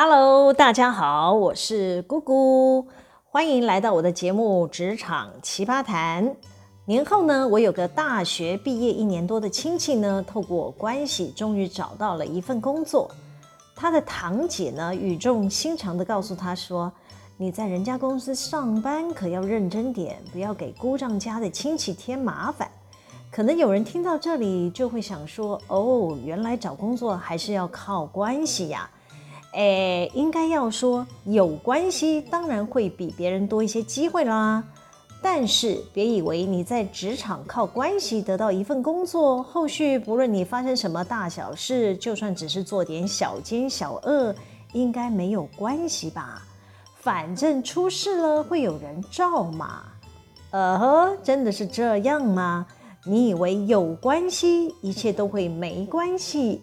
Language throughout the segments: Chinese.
Hello，大家好，我是姑姑，欢迎来到我的节目《职场奇葩谈》。年后呢，我有个大学毕业一年多的亲戚呢，透过关系终于找到了一份工作。他的堂姐呢，语重心长地告诉他说：“你在人家公司上班可要认真点，不要给姑丈家的亲戚添麻烦。”可能有人听到这里就会想说：“哦，原来找工作还是要靠关系呀。”诶，应该要说有关系，当然会比别人多一些机会啦。但是别以为你在职场靠关系得到一份工作，后续不论你发生什么大小事，就算只是做点小奸小恶，应该没有关系吧？反正出事了会有人罩嘛。呃呵，真的是这样吗？你以为有关系，一切都会没关系，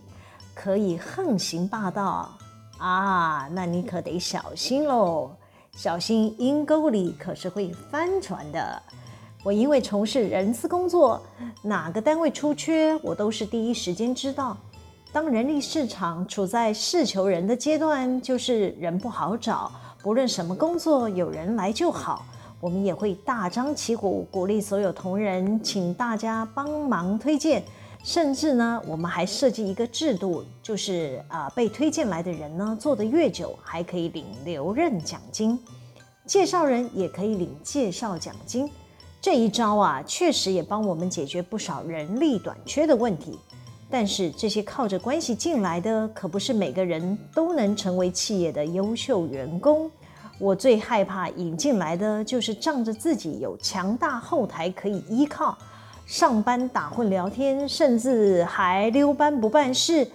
可以横行霸道？啊，那你可得小心喽！小心阴沟里可是会翻船的。我因为从事人资工作，哪个单位出缺，我都是第一时间知道。当人力市场处在事求人的阶段，就是人不好找，不论什么工作，有人来就好。我们也会大张旗鼓鼓励所有同仁，请大家帮忙推荐。甚至呢，我们还设计一个制度，就是啊、被推荐来的人呢，做得越久，还可以领留任奖金；介绍人也可以领介绍奖金。这一招啊，确实也帮我们解决不少人力短缺的问题。但是，这些靠着关系进来的，可不是每个人都能成为企业的优秀员工。我最害怕引进来的，就是仗着自己有强大后台可以依靠。上班打混聊天，甚至还溜班不办事，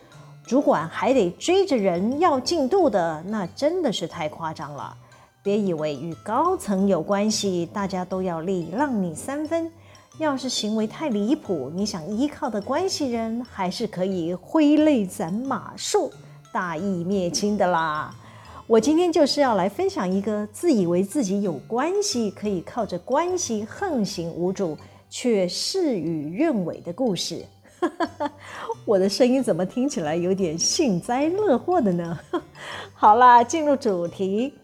主管还得追着人要进度的，那真的是太夸张了。别以为与高层有关系，大家都要礼让你三分。要是行为太离谱，你想依靠的关系人还是可以挥泪斩马谡、大义灭亲的啦。我今天就是要来分享一个自以为自己有关系，可以靠着关系横行无阻。却事与愿违的故事，我的声音怎么听起来有点幸灾乐祸的呢？好啦，进入主题。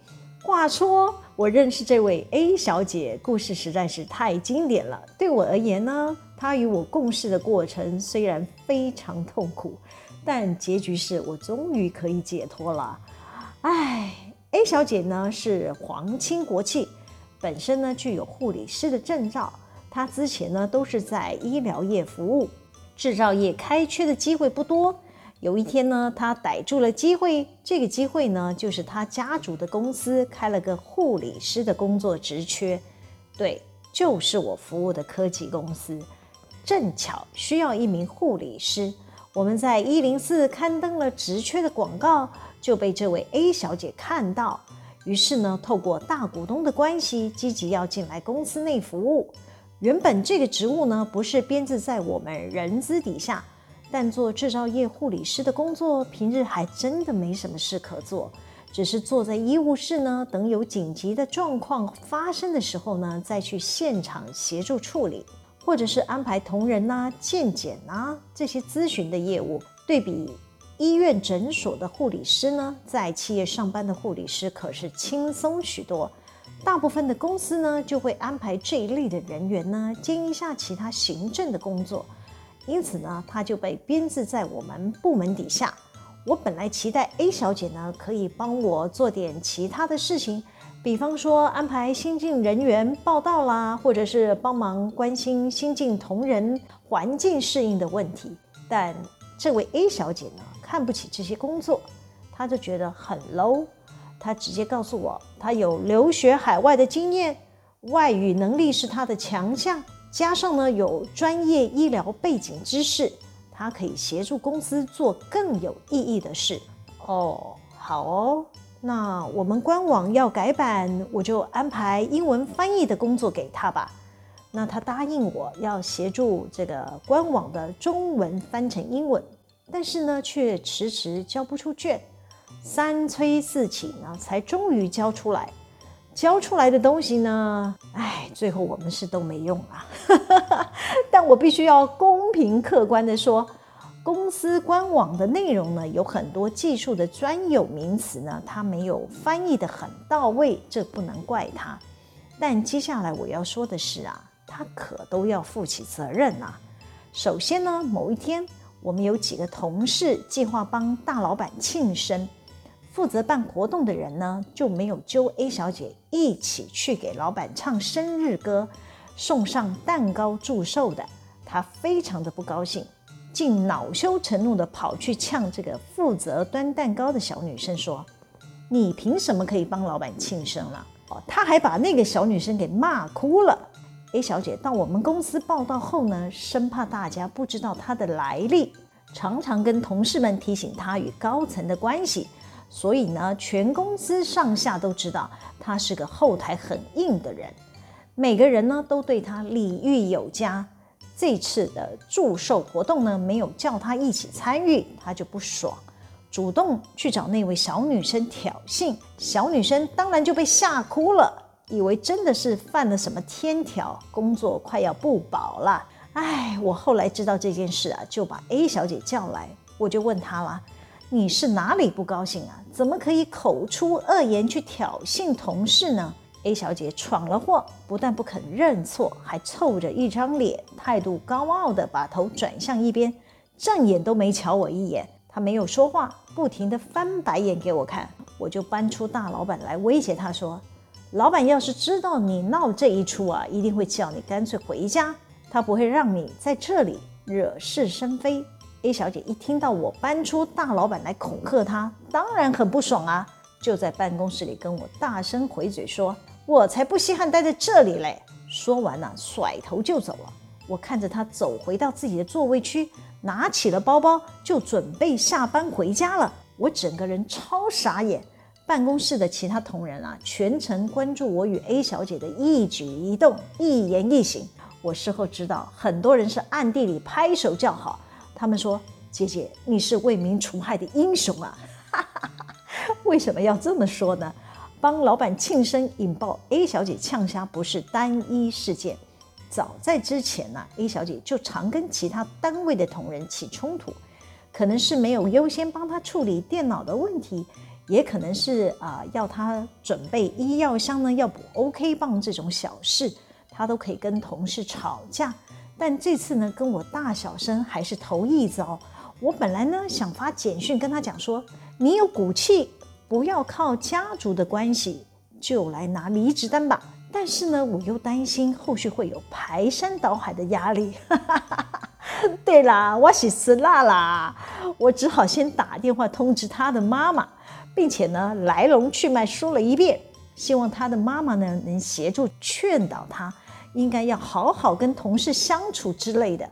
话说，我认识这位 A 小姐，故事实在是太经典了。对我而言呢，她与我共事的过程虽然非常痛苦，但结局是我终于可以解脱了。唉，A 小姐呢是皇亲国戚，本身呢具有护理师的证照。他之前呢都是在医疗业服务，制造业开缺的机会不多。有一天呢，他逮住了机会，这个机会呢就是他家族的公司开了个护理师的工作职缺，对，就是我服务的科技公司，正巧需要一名护理师。我们在一零四刊登了职缺的广告，就被这位 A 小姐看到，于是呢，透过大股东的关系，积极要进来公司内服务。原本这个职务呢，不是编制在我们人资底下，但做制造业护理师的工作，平日还真的没什么事可做，只是坐在医务室呢，等有紧急的状况发生的时候呢，再去现场协助处理，或者是安排同仁呐、健检呐这些咨询的业务。对比医院诊所的护理师呢，在企业上班的护理师可是轻松许多。大部分的公司呢，就会安排这一类的人员呢，兼一下其他行政的工作，因此呢，他就被编制在我们部门底下。我本来期待 A 小姐呢，可以帮我做点其他的事情，比方说安排新进人员报到啦，或者是帮忙关心新进同仁环境适应的问题。但这位 A 小姐呢，看不起这些工作，她就觉得很 low。他直接告诉我，他有留学海外的经验，外语能力是他的强项，加上呢有专业医疗背景知识，他可以协助公司做更有意义的事。哦，好哦，那我们官网要改版，我就安排英文翻译的工作给他吧。那他答应我要协助这个官网的中文翻成英文，但是呢却迟迟交不出卷。三催四请呢，才终于交出来。交出来的东西呢，哎，最后我们是都没用啊。但我必须要公平客观地说，公司官网的内容呢，有很多技术的专有名词呢，它没有翻译得很到位，这不能怪他。但接下来我要说的是啊，他可都要负起责任啊。首先呢，某一天我们有几个同事计划帮大老板庆生，负责办活动的人呢就没有揪 A 小姐一起去给老板唱生日歌，送上蛋糕祝寿的。他非常的不高兴，竟恼羞成怒的跑去呛这个负责端蛋糕的小女生说：“你凭什么可以帮老板庆生了？”哦，他还把那个小女生给骂哭了。A 小姐到我们公司报到后呢，生怕大家不知道她的来历，常常跟同事们提醒她与高层的关系，所以呢，全公司上下都知道她是个后台很硬的人，每个人呢都对她礼遇有加。这次的祝寿活动呢，没有叫他一起参与，他就不爽，主动去找那位小女生挑衅。小女生当然就被吓哭了，以为真的是犯了什么天条，工作快要不保了。哎，我后来知道这件事啊，就把 A 小姐叫来，我就问她了：“你是哪里不高兴啊？怎么可以口出恶言去挑衅同事呢？” A 小姐闯了祸，不但不肯认错，还臭着一张脸，态度高傲地把头转向一边，正眼都没瞧我一眼。她没有说话，不停地翻白眼给我看。我就搬出大老板来威胁她说：“老板要是知道你闹这一出啊，一定会叫你干脆回家，他不会让你在这里惹是生非。”A 小姐一听到我搬出大老板来恐吓她，当然很不爽啊，就在办公室里跟我大声回嘴说。我才不稀罕待在这里嘞！说完呢，甩头就走了。我看着他走回到自己的座位区，拿起了包包，就准备下班回家了。我整个人超傻眼。办公室的其他同仁啊，全程关注我与 A 小姐的一举一动、一言一行。我事后知道，很多人是暗地里拍手叫好。他们说：“姐姐，你是为民除害的英雄啊！”哈哈哈，为什么要这么说呢？帮老板庆生引爆 A 小姐呛虾不是单一事件，早在之前呢、，A 小姐就常跟其他单位的同仁起冲突，可能是没有优先帮她处理电脑的问题，也可能是啊、要她准备医药箱呢要补 OK 棒这种小事，她都可以跟同事吵架。但这次呢，跟我大小声还是头一遭。我本来呢想发简讯跟他讲说，你有骨气。不要靠家族的关系就来拿离职单吧，但是呢，我又担心后续会有排山倒海的压力。对啦，我是死辣啦，我只好先打电话通知他的妈妈，并且呢，来龙去脉说了一遍，希望他的妈妈呢能协助劝导他，应该要好好跟同事相处之类的。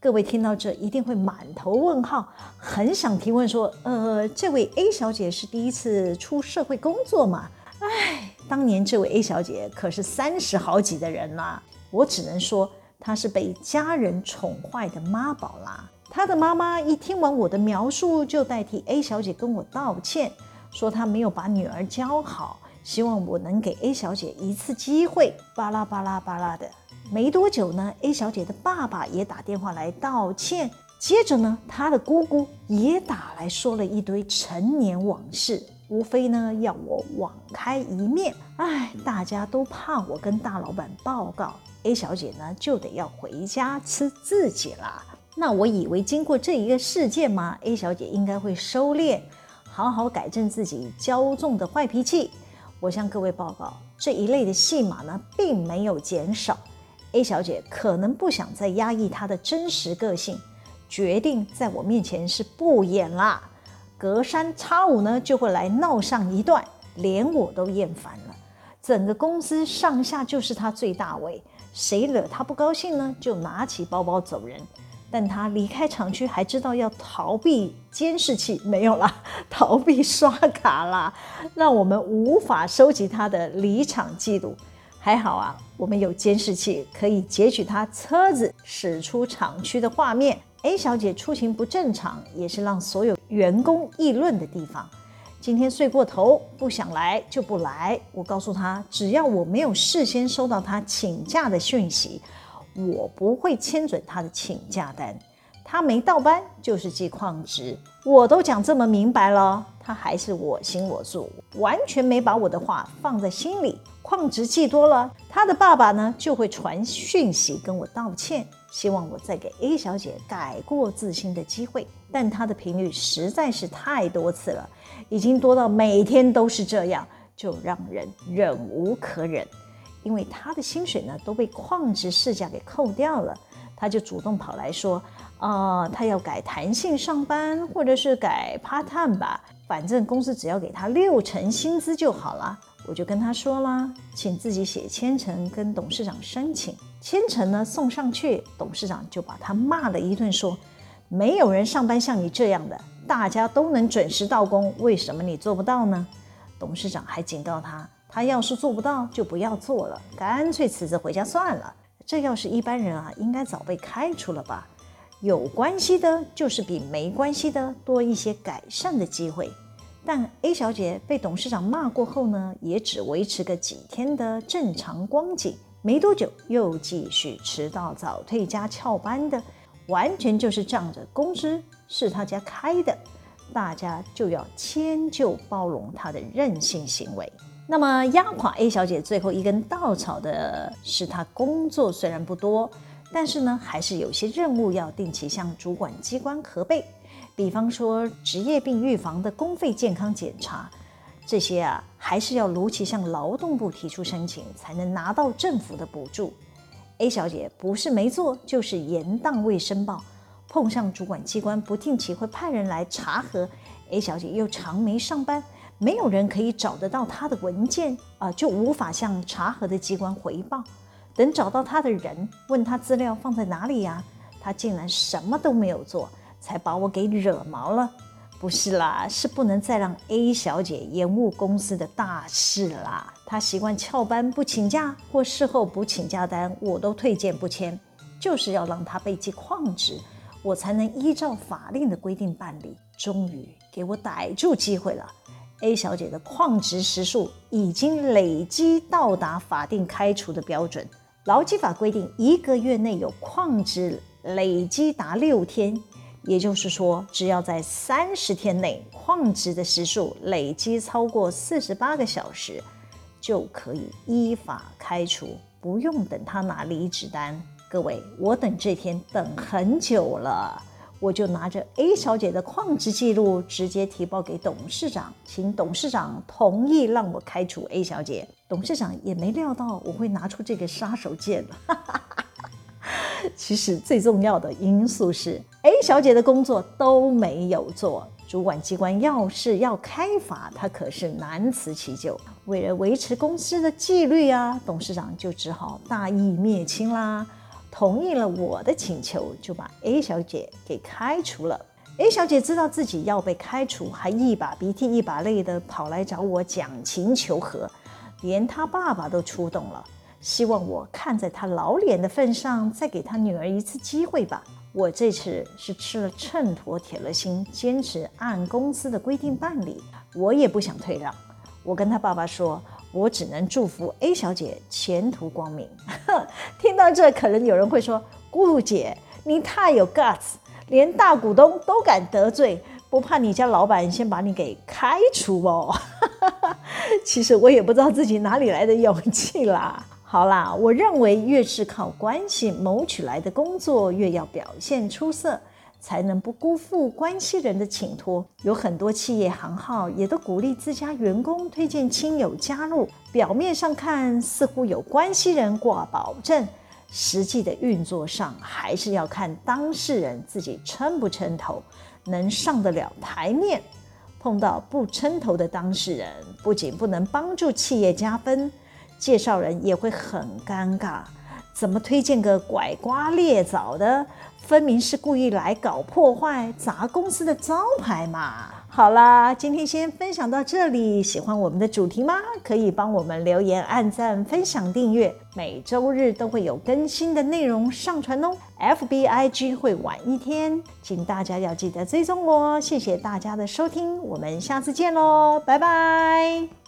各位听到这一定会满头问号，很想提问说：“呃，这位 A 小姐是第一次出社会工作吗？”哎，当年这位 A 小姐可是三十好几的人啦，我只能说她是被家人宠坏的妈宝啦。她的妈妈一听完我的描述，就代替 A 小姐跟我道歉，说她没有把女儿教好，希望我能给 A 小姐一次机会。巴拉巴拉巴拉的。没多久呢，A 小姐的爸爸也打电话来道歉。接着呢，她的姑姑也打来说了一堆陈年往事，无非呢要我网开一面。哎，大家都怕我跟大老板报告，A 小姐呢就得要回家吃自己了。那我以为经过这一个事件嘛，A 小姐应该会收敛，好好改正自己骄纵的坏脾气。我向各位报告，这一类的戏码呢，并没有减少。A 小姐可能不想再压抑她的真实个性，决定在我面前是不演啦。隔三差五呢就会来闹上一段，连我都厌烦了。整个公司上下就是她最大位，谁惹她不高兴呢，就拿起包包走人。但他离开厂区还知道要逃避监视器，没有啦，逃避刷卡啦，让我们无法收集他的离场记录。还好啊，我们有监视器可以截取他车子驶出厂区的画面。A 小姐出行不正常，也是让所有员工议论的地方。今天睡过头，不想来就不来。我告诉她，只要我没有事先收到她请假的讯息，我不会签准他的请假单。他没到班就是记旷职，我都讲这么明白了，他还是我行我素，完全没把我的话放在心里。旷职记多了，他的爸爸呢就会传讯息跟我道歉，希望我再给 A 小姐改过自新的机会。但他的频率实在是太多次了，已经多到每天都是这样，就让人忍无可忍。因为他的薪水呢都被矿职事假给扣掉了，他就主动跑来说。啊、他要改弹性上班，或者是改 part time 吧，反正公司只要给他六成薪资就好了。我就跟他说了，请自己写签呈跟董事长申请。签呈呢送上去，董事长就把他骂了一顿，说没有人上班像你这样的，大家都能准时到工，为什么你做不到呢？董事长还警告他，他要是做不到就不要做了，干脆辞职回家算了。这要是一般人啊，应该早被开除了吧。有关系的，就是比没关系的多一些改善的机会。但 A 小姐被董事长骂过后呢，也只维持个几天的正常光景，没多久又继续迟到、早退加翘班的，完全就是仗着工资是他家开的，大家就要迁就包容他的任性行为。那么压垮 A 小姐最后一根稻草的是，她工作虽然不多。但是呢，还是有些任务要定期向主管机关核备，比方说职业病预防的公费健康检查，这些啊，还是要如期向劳动部提出申请，才能拿到政府的补助。A 小姐不是没做，就是延宕未申报，碰上主管机关不定期会派人来查核，A 小姐又常没上班，没有人可以找得到他的文件啊，就无法向查核的机关回报。等找到他的人，问他资料放在哪里呀？他竟然什么都没有做，才把我给惹毛了。不是啦，是不能再让 A 小姐延误公司的大事啦。她习惯翘班不请假，或事后补请假单，我都推荐不签，就是要让她被记旷职，我才能依照法令的规定办理。终于给我逮住机会了。A 小姐的旷职时数已经累积到达法定开除的标准。劳基法规定，一个月内有旷职累积达六天，也就是说，只要在三十天内旷职的时数累积超过四十八个小时，就可以依法开除，不用等他拿离职单。各位，我等这天等很久了。我就拿着 A 小姐的旷职记录，直接提报给董事长，请董事长同意让我开除 A 小姐。董事长也没料到我会拿出这个杀手锏。其实最重要的因素是 A 小姐的工作都没有做，主管机关要是要开罚，她可是难辞其咎。为了维持公司的纪律啊，董事长就只好大义灭亲啦。同意了我的请求，就把 A 小姐给开除了。A 小姐知道自己要被开除，还一把鼻涕一把泪的跑来找我讲情求和，连她爸爸都出动了，希望我看在她老脸的份上，再给她女儿一次机会吧。我这次是吃了秤砣铁了心，坚持按公司的规定办理，我也不想退让。我跟她爸爸说。我只能祝福 A 小姐前途光明。听到这，可能有人会说：“顾姐，你太有 guts，连大股东都敢得罪，不怕你家老板先把你给开除哦？” 其实我也不知道自己哪里来的勇气啦。好啦，我认为越是靠关系谋取来的工作，越要表现出色。才能不辜负关系人的请托。有很多企业行号也都鼓励自家员工推荐亲友加入。表面上看似乎有关系人挂保证，实际的运作上还是要看当事人自己撑不撑头，能上得了台面。碰到不撑头的当事人，不仅不能帮助企业加分，介绍人也会很尴尬。怎么推荐个拐瓜裂枣的？分明是故意来搞破坏、砸公司的招牌嘛！好啦，今天先分享到这里。喜欢我们的主题吗？可以帮我们留言、按赞、分享、订阅。每周日都会有更新的内容上传哦。FBIG 会晚一天，请大家要记得追踪我。谢谢大家的收听，我们下次见喽，拜拜。